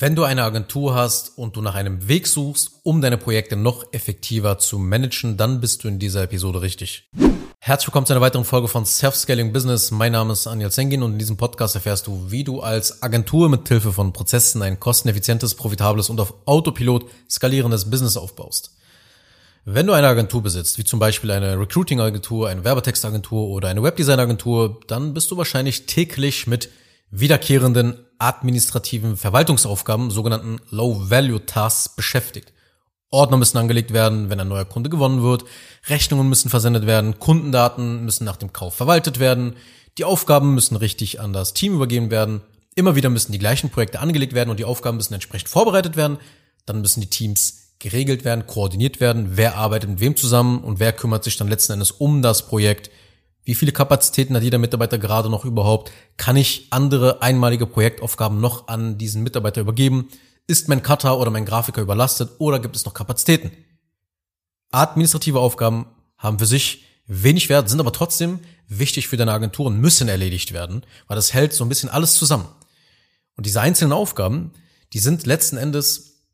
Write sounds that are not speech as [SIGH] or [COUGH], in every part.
Wenn du eine Agentur hast und du nach einem Weg suchst, um deine Projekte noch effektiver zu managen, dann bist du in dieser Episode richtig. Herzlich willkommen zu einer weiteren Folge von Self-Scaling Business. Mein Name ist Anil Zengin und in diesem Podcast erfährst du, wie du als Agentur mit Hilfe von Prozessen ein kosteneffizientes, profitables und auf Autopilot skalierendes Business aufbaust. Wenn du eine Agentur besitzt, wie zum Beispiel eine Recruiting-Agentur, eine Werbetextagentur oder eine Webdesign-Agentur, dann bist du wahrscheinlich täglich mit wiederkehrenden administrativen Verwaltungsaufgaben, sogenannten Low-Value-Tasks, beschäftigt. Ordner müssen angelegt werden, wenn ein neuer Kunde gewonnen wird, Rechnungen müssen versendet werden, Kundendaten müssen nach dem Kauf verwaltet werden, die Aufgaben müssen richtig an das Team übergeben werden, immer wieder müssen die gleichen Projekte angelegt werden und die Aufgaben müssen entsprechend vorbereitet werden, dann müssen die Teams geregelt werden, koordiniert werden, wer arbeitet mit wem zusammen und wer kümmert sich dann letzten Endes um das Projekt, wie viele Kapazitäten hat jeder Mitarbeiter gerade noch überhaupt? Kann ich andere einmalige Projektaufgaben noch an diesen Mitarbeiter übergeben? Ist mein Cutter oder mein Grafiker überlastet oder gibt es noch Kapazitäten? Administrative Aufgaben haben für sich wenig Wert, sind aber trotzdem wichtig für deine Agentur und müssen erledigt werden, weil das hält so ein bisschen alles zusammen. Und diese einzelnen Aufgaben, die sind letzten Endes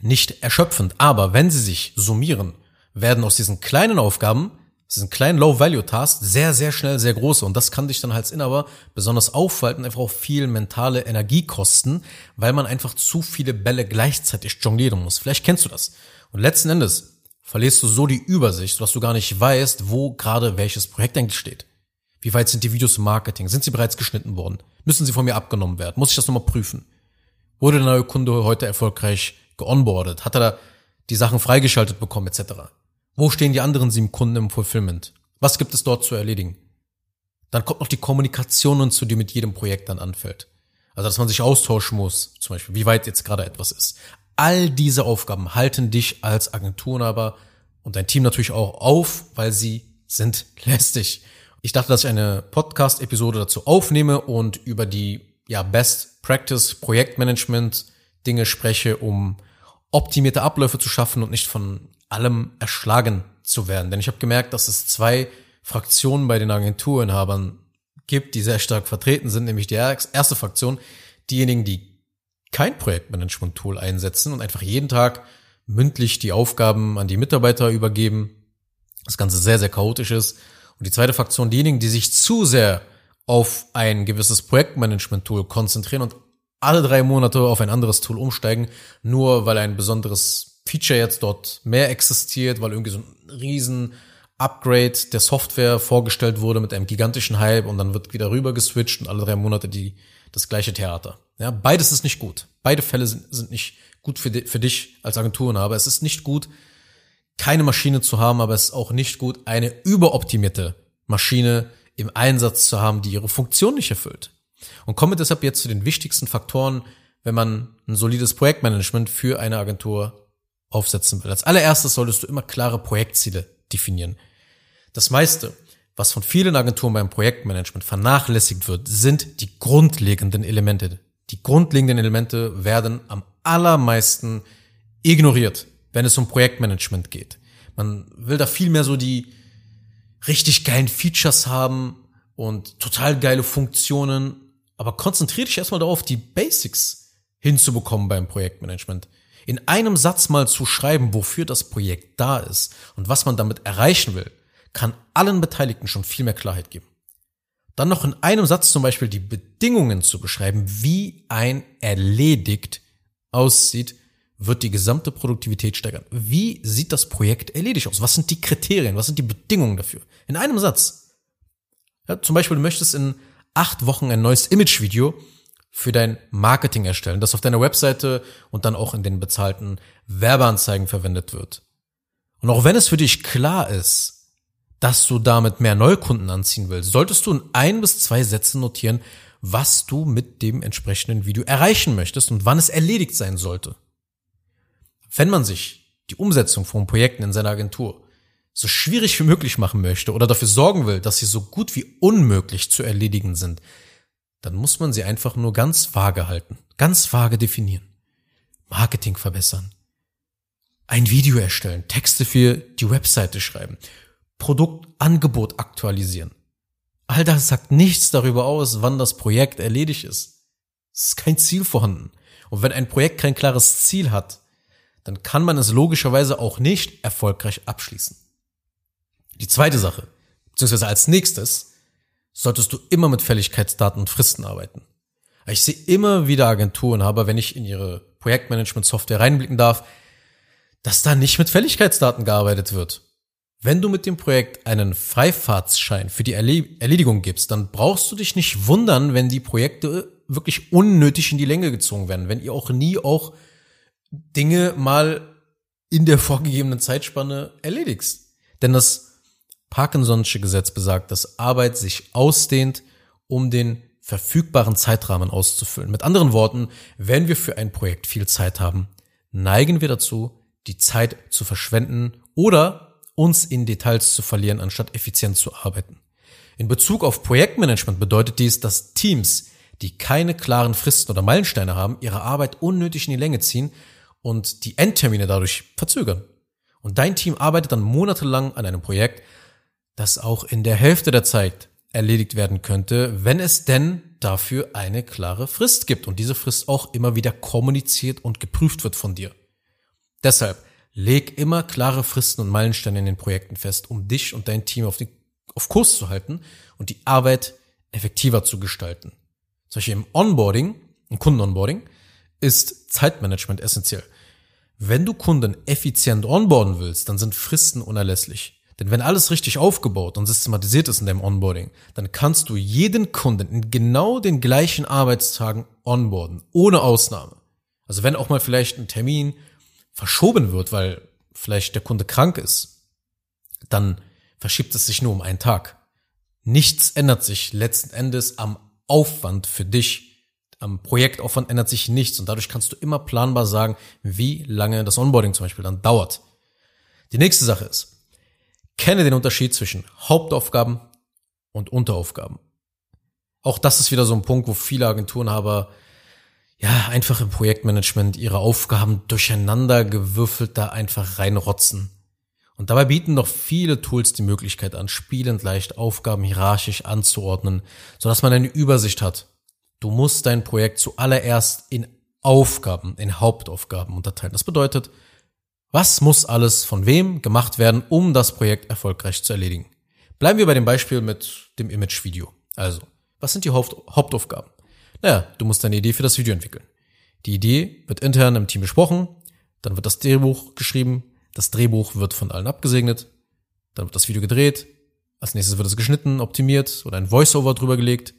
nicht erschöpfend, aber wenn sie sich summieren, werden aus diesen kleinen Aufgaben das sind kleine Low-Value-Tasks, sehr, sehr schnell, sehr große. Und das kann dich dann als Inhaber besonders aufhalten, einfach auch viel mentale Energie kosten, weil man einfach zu viele Bälle gleichzeitig jonglieren muss. Vielleicht kennst du das. Und letzten Endes verlierst du so die Übersicht, dass du gar nicht weißt, wo gerade welches Projekt eigentlich steht. Wie weit sind die Videos im Marketing? Sind sie bereits geschnitten worden? Müssen sie von mir abgenommen werden? Muss ich das nochmal prüfen? Wurde der neue Kunde heute erfolgreich geonboardet? Hat er da die Sachen freigeschaltet bekommen, etc.? Wo stehen die anderen sieben Kunden im Fulfillment? Was gibt es dort zu erledigen? Dann kommt noch die Kommunikation hinzu, die mit jedem Projekt dann anfällt. Also, dass man sich austauschen muss, zum Beispiel, wie weit jetzt gerade etwas ist. All diese Aufgaben halten dich als Agenturenhaber und dein Team natürlich auch auf, weil sie sind lästig. Ich dachte, dass ich eine Podcast-Episode dazu aufnehme und über die ja, Best Practice Projektmanagement Dinge spreche, um optimierte Abläufe zu schaffen und nicht von allem erschlagen zu werden. Denn ich habe gemerkt, dass es zwei Fraktionen bei den Agenturinhabern gibt, die sehr stark vertreten sind, nämlich die erste Fraktion, diejenigen, die kein Projektmanagement-Tool einsetzen und einfach jeden Tag mündlich die Aufgaben an die Mitarbeiter übergeben. Das Ganze sehr, sehr chaotisch ist. Und die zweite Fraktion, diejenigen, die sich zu sehr auf ein gewisses Projektmanagement-Tool konzentrieren und alle drei Monate auf ein anderes Tool umsteigen, nur weil ein besonderes Feature jetzt dort mehr existiert, weil irgendwie so ein riesen Upgrade der Software vorgestellt wurde mit einem gigantischen Hype und dann wird wieder rüber geswitcht und alle drei Monate die, das gleiche Theater. Ja, beides ist nicht gut. Beide Fälle sind, sind nicht gut für, di für dich als Agenturinhaber. Es ist nicht gut, keine Maschine zu haben, aber es ist auch nicht gut, eine überoptimierte Maschine im Einsatz zu haben, die ihre Funktion nicht erfüllt. Und komme deshalb jetzt zu den wichtigsten Faktoren, wenn man ein solides Projektmanagement für eine Agentur aufsetzen will. Als allererstes solltest du immer klare Projektziele definieren. Das meiste, was von vielen Agenturen beim Projektmanagement vernachlässigt wird, sind die grundlegenden Elemente. Die grundlegenden Elemente werden am allermeisten ignoriert, wenn es um Projektmanagement geht. Man will da viel mehr so die richtig geilen Features haben und total geile Funktionen, aber konzentriere dich erstmal darauf, die Basics hinzubekommen beim Projektmanagement in einem Satz mal zu schreiben, wofür das Projekt da ist und was man damit erreichen will, kann allen Beteiligten schon viel mehr Klarheit geben. Dann noch in einem Satz zum Beispiel die Bedingungen zu beschreiben, wie ein erledigt aussieht, wird die gesamte Produktivität steigern. Wie sieht das Projekt erledigt aus? Was sind die Kriterien? Was sind die Bedingungen dafür? In einem Satz. Ja, zum Beispiel, du möchtest in acht Wochen ein neues Imagevideo für dein Marketing erstellen, das auf deiner Webseite und dann auch in den bezahlten Werbeanzeigen verwendet wird. Und auch wenn es für dich klar ist, dass du damit mehr Neukunden anziehen willst, solltest du in ein bis zwei Sätzen notieren, was du mit dem entsprechenden Video erreichen möchtest und wann es erledigt sein sollte. Wenn man sich die Umsetzung von Projekten in seiner Agentur so schwierig wie möglich machen möchte oder dafür sorgen will, dass sie so gut wie unmöglich zu erledigen sind, dann muss man sie einfach nur ganz vage halten, ganz vage definieren. Marketing verbessern, ein Video erstellen, Texte für die Webseite schreiben, Produktangebot aktualisieren. All das sagt nichts darüber aus, wann das Projekt erledigt ist. Es ist kein Ziel vorhanden. Und wenn ein Projekt kein klares Ziel hat, dann kann man es logischerweise auch nicht erfolgreich abschließen. Die zweite Sache, beziehungsweise als nächstes, solltest du immer mit Fälligkeitsdaten und Fristen arbeiten. Ich sehe immer wieder Agenturen, aber wenn ich in ihre Projektmanagement-Software reinblicken darf, dass da nicht mit Fälligkeitsdaten gearbeitet wird. Wenn du mit dem Projekt einen Freifahrtsschein für die Erledigung gibst, dann brauchst du dich nicht wundern, wenn die Projekte wirklich unnötig in die Länge gezogen werden, wenn ihr auch nie auch Dinge mal in der vorgegebenen Zeitspanne erledigst. Denn das Parkinson'sche Gesetz besagt, dass Arbeit sich ausdehnt, um den verfügbaren Zeitrahmen auszufüllen. Mit anderen Worten, wenn wir für ein Projekt viel Zeit haben, neigen wir dazu, die Zeit zu verschwenden oder uns in Details zu verlieren, anstatt effizient zu arbeiten. In Bezug auf Projektmanagement bedeutet dies, dass Teams, die keine klaren Fristen oder Meilensteine haben, ihre Arbeit unnötig in die Länge ziehen und die Endtermine dadurch verzögern. Und dein Team arbeitet dann monatelang an einem Projekt, das auch in der Hälfte der Zeit erledigt werden könnte, wenn es denn dafür eine klare Frist gibt und diese Frist auch immer wieder kommuniziert und geprüft wird von dir. Deshalb leg immer klare Fristen und Meilensteine in den Projekten fest, um dich und dein Team auf, die, auf Kurs zu halten und die Arbeit effektiver zu gestalten. Zum Beispiel im Onboarding, im Kundenonboarding, ist Zeitmanagement essentiell. Wenn du Kunden effizient onboarden willst, dann sind Fristen unerlässlich. Denn wenn alles richtig aufgebaut und systematisiert ist in deinem Onboarding, dann kannst du jeden Kunden in genau den gleichen Arbeitstagen onboarden, ohne Ausnahme. Also wenn auch mal vielleicht ein Termin verschoben wird, weil vielleicht der Kunde krank ist, dann verschiebt es sich nur um einen Tag. Nichts ändert sich letzten Endes am Aufwand für dich. Am Projektaufwand ändert sich nichts und dadurch kannst du immer planbar sagen, wie lange das Onboarding zum Beispiel dann dauert. Die nächste Sache ist, Kenne den Unterschied zwischen Hauptaufgaben und Unteraufgaben. Auch das ist wieder so ein Punkt, wo viele Agenturen aber ja einfach im Projektmanagement ihre Aufgaben durcheinander gewürfelt da einfach reinrotzen. Und dabei bieten doch viele Tools die Möglichkeit an, spielend leicht Aufgaben hierarchisch anzuordnen, sodass man eine Übersicht hat. Du musst dein Projekt zuallererst in Aufgaben, in Hauptaufgaben unterteilen. Das bedeutet, was muss alles von wem gemacht werden, um das Projekt erfolgreich zu erledigen? Bleiben wir bei dem Beispiel mit dem Image-Video. Also, was sind die Haupt Hauptaufgaben? Naja, du musst deine Idee für das Video entwickeln. Die Idee wird intern im Team besprochen, dann wird das Drehbuch geschrieben, das Drehbuch wird von allen abgesegnet, dann wird das Video gedreht, als nächstes wird es geschnitten, optimiert oder ein Voiceover drüber gelegt,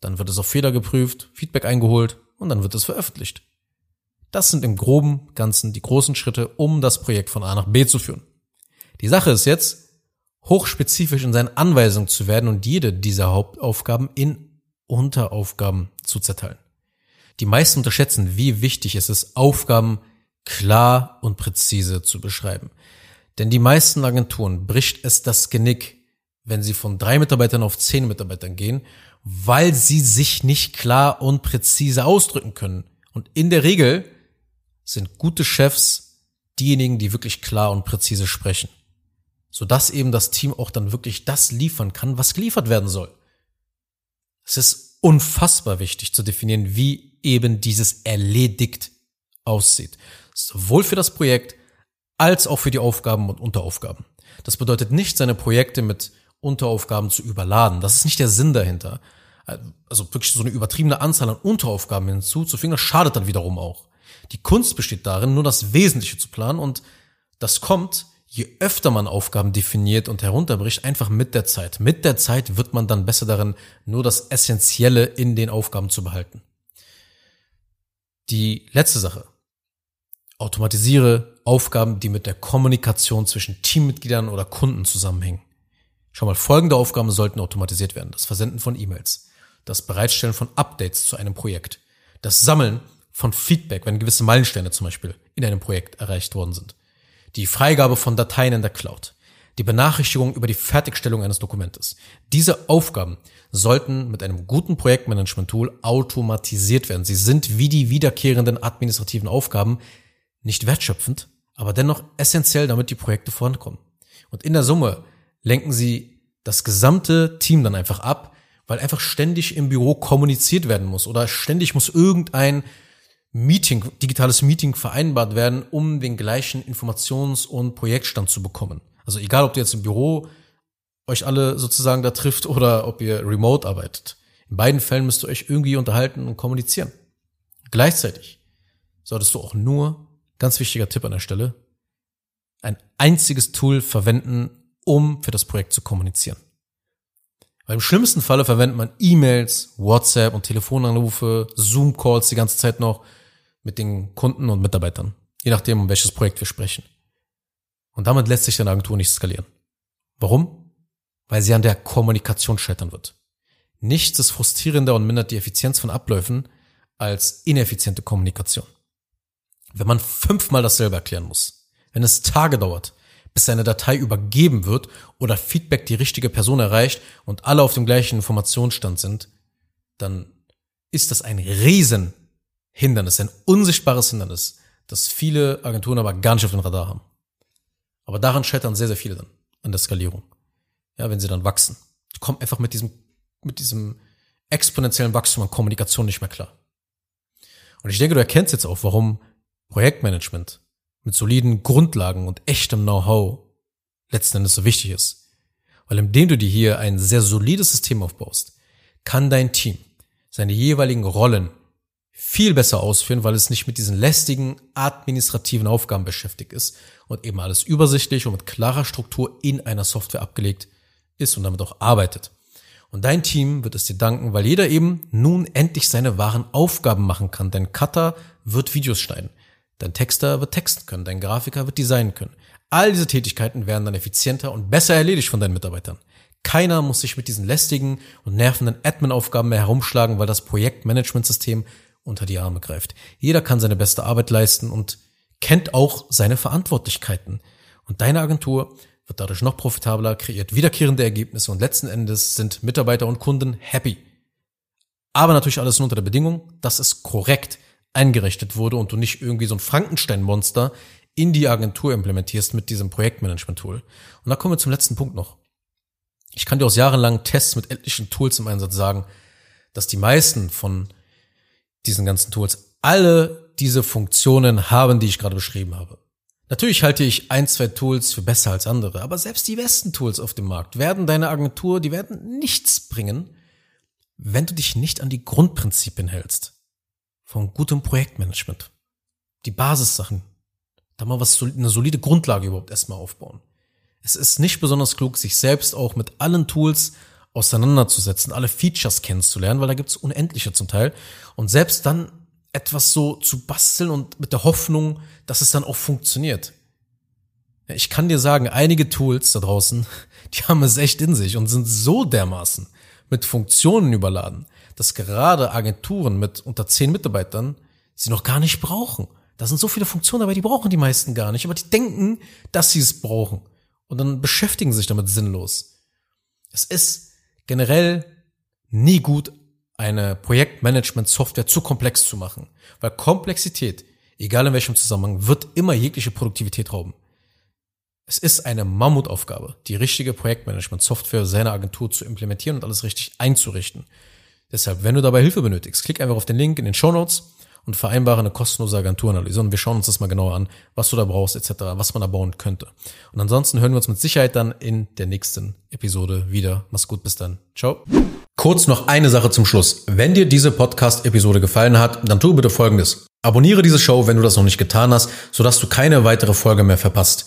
dann wird es auf Fehler geprüft, Feedback eingeholt und dann wird es veröffentlicht. Das sind im groben Ganzen die großen Schritte, um das Projekt von A nach B zu führen. Die Sache ist jetzt, hochspezifisch in seinen Anweisungen zu werden und jede dieser Hauptaufgaben in Unteraufgaben zu zerteilen. Die meisten unterschätzen, wie wichtig es ist, Aufgaben klar und präzise zu beschreiben. Denn die meisten Agenturen bricht es das Genick, wenn sie von drei Mitarbeitern auf zehn Mitarbeitern gehen, weil sie sich nicht klar und präzise ausdrücken können. Und in der Regel sind gute Chefs diejenigen, die wirklich klar und präzise sprechen, sodass eben das Team auch dann wirklich das liefern kann, was geliefert werden soll. Es ist unfassbar wichtig zu definieren, wie eben dieses erledigt aussieht, sowohl für das Projekt als auch für die Aufgaben und Unteraufgaben. Das bedeutet nicht, seine Projekte mit Unteraufgaben zu überladen. Das ist nicht der Sinn dahinter. Also wirklich so eine übertriebene Anzahl an Unteraufgaben hinzuzufügen, das schadet dann wiederum auch. Die Kunst besteht darin, nur das Wesentliche zu planen und das kommt, je öfter man Aufgaben definiert und herunterbricht, einfach mit der Zeit. Mit der Zeit wird man dann besser darin, nur das Essentielle in den Aufgaben zu behalten. Die letzte Sache. Automatisiere Aufgaben, die mit der Kommunikation zwischen Teammitgliedern oder Kunden zusammenhängen. Schau mal, folgende Aufgaben sollten automatisiert werden. Das Versenden von E-Mails, das Bereitstellen von Updates zu einem Projekt, das Sammeln von Feedback, wenn gewisse Meilensteine zum Beispiel in einem Projekt erreicht worden sind. Die Freigabe von Dateien in der Cloud. Die Benachrichtigung über die Fertigstellung eines Dokumentes. Diese Aufgaben sollten mit einem guten Projektmanagement-Tool automatisiert werden. Sie sind wie die wiederkehrenden administrativen Aufgaben nicht wertschöpfend, aber dennoch essentiell, damit die Projekte vorankommen. Und in der Summe lenken sie das gesamte Team dann einfach ab, weil einfach ständig im Büro kommuniziert werden muss oder ständig muss irgendein Meeting, digitales Meeting vereinbart werden, um den gleichen Informations- und Projektstand zu bekommen. Also egal, ob ihr jetzt im Büro euch alle sozusagen da trifft oder ob ihr remote arbeitet. In beiden Fällen müsst ihr euch irgendwie unterhalten und kommunizieren. Gleichzeitig solltest du auch nur, ganz wichtiger Tipp an der Stelle, ein einziges Tool verwenden, um für das Projekt zu kommunizieren. Weil im schlimmsten Falle verwendet man E-Mails, WhatsApp und Telefonanrufe, Zoom-Calls die ganze Zeit noch mit den Kunden und Mitarbeitern. Je nachdem, um welches Projekt wir sprechen. Und damit lässt sich deine Agentur nicht skalieren. Warum? Weil sie an der Kommunikation scheitern wird. Nichts ist frustrierender und mindert die Effizienz von Abläufen als ineffiziente Kommunikation. Wenn man fünfmal dasselbe erklären muss, wenn es Tage dauert, bis eine Datei übergeben wird oder Feedback die richtige Person erreicht und alle auf dem gleichen Informationsstand sind, dann ist das ein Riesenhindernis, ein unsichtbares Hindernis, das viele Agenturen aber gar nicht auf dem Radar haben. Aber daran scheitern sehr, sehr viele dann an der Skalierung. Ja, wenn sie dann wachsen. Die kommen einfach mit diesem, mit diesem exponentiellen Wachstum an Kommunikation nicht mehr klar. Und ich denke, du erkennst jetzt auch, warum Projektmanagement mit soliden Grundlagen und echtem Know-how letzten Endes so wichtig ist. Weil indem du dir hier ein sehr solides System aufbaust, kann dein Team seine jeweiligen Rollen viel besser ausführen, weil es nicht mit diesen lästigen administrativen Aufgaben beschäftigt ist und eben alles übersichtlich und mit klarer Struktur in einer Software abgelegt ist und damit auch arbeitet. Und dein Team wird es dir danken, weil jeder eben nun endlich seine wahren Aufgaben machen kann. Dein Cutter wird Videos schneiden. Dein Texter wird texten können, dein Grafiker wird designen können. All diese Tätigkeiten werden dann effizienter und besser erledigt von deinen Mitarbeitern. Keiner muss sich mit diesen lästigen und nervenden Admin-Aufgaben mehr herumschlagen, weil das Projektmanagementsystem unter die Arme greift. Jeder kann seine beste Arbeit leisten und kennt auch seine Verantwortlichkeiten. Und deine Agentur wird dadurch noch profitabler, kreiert wiederkehrende Ergebnisse und letzten Endes sind Mitarbeiter und Kunden happy. Aber natürlich alles nur unter der Bedingung, dass es korrekt eingerichtet wurde und du nicht irgendwie so ein Frankenstein-Monster in die Agentur implementierst mit diesem Projektmanagement-Tool. Und da kommen wir zum letzten Punkt noch. Ich kann dir aus jahrelangen Tests mit etlichen Tools im Einsatz sagen, dass die meisten von diesen ganzen Tools alle diese Funktionen haben, die ich gerade beschrieben habe. Natürlich halte ich ein, zwei Tools für besser als andere, aber selbst die besten Tools auf dem Markt werden deine Agentur, die werden nichts bringen, wenn du dich nicht an die Grundprinzipien hältst von gutem Projektmanagement. Die Basissachen. Da mal was, eine solide Grundlage überhaupt erstmal aufbauen. Es ist nicht besonders klug, sich selbst auch mit allen Tools auseinanderzusetzen, alle Features kennenzulernen, weil da gibt's unendliche zum Teil. Und selbst dann etwas so zu basteln und mit der Hoffnung, dass es dann auch funktioniert. Ich kann dir sagen, einige Tools da draußen, [LAUGHS] die haben es echt in sich und sind so dermaßen mit Funktionen überladen, dass gerade Agenturen mit unter zehn Mitarbeitern sie noch gar nicht brauchen. Da sind so viele Funktionen, aber die brauchen die meisten gar nicht. Aber die denken, dass sie es brauchen. Und dann beschäftigen sich damit sinnlos. Es ist generell nie gut, eine Projektmanagement-Software zu komplex zu machen. Weil Komplexität, egal in welchem Zusammenhang, wird immer jegliche Produktivität rauben. Es ist eine Mammutaufgabe, die richtige Projektmanagement-Software seiner Agentur zu implementieren und alles richtig einzurichten. Deshalb, wenn du dabei Hilfe benötigst, klick einfach auf den Link in den Show Notes und vereinbare eine kostenlose Agenturanalyse und wir schauen uns das mal genauer an, was du da brauchst etc., was man da bauen könnte. Und ansonsten hören wir uns mit Sicherheit dann in der nächsten Episode wieder. Mach's gut, bis dann. Ciao. Kurz noch eine Sache zum Schluss. Wenn dir diese Podcast-Episode gefallen hat, dann tu bitte Folgendes. Abonniere diese Show, wenn du das noch nicht getan hast, sodass du keine weitere Folge mehr verpasst.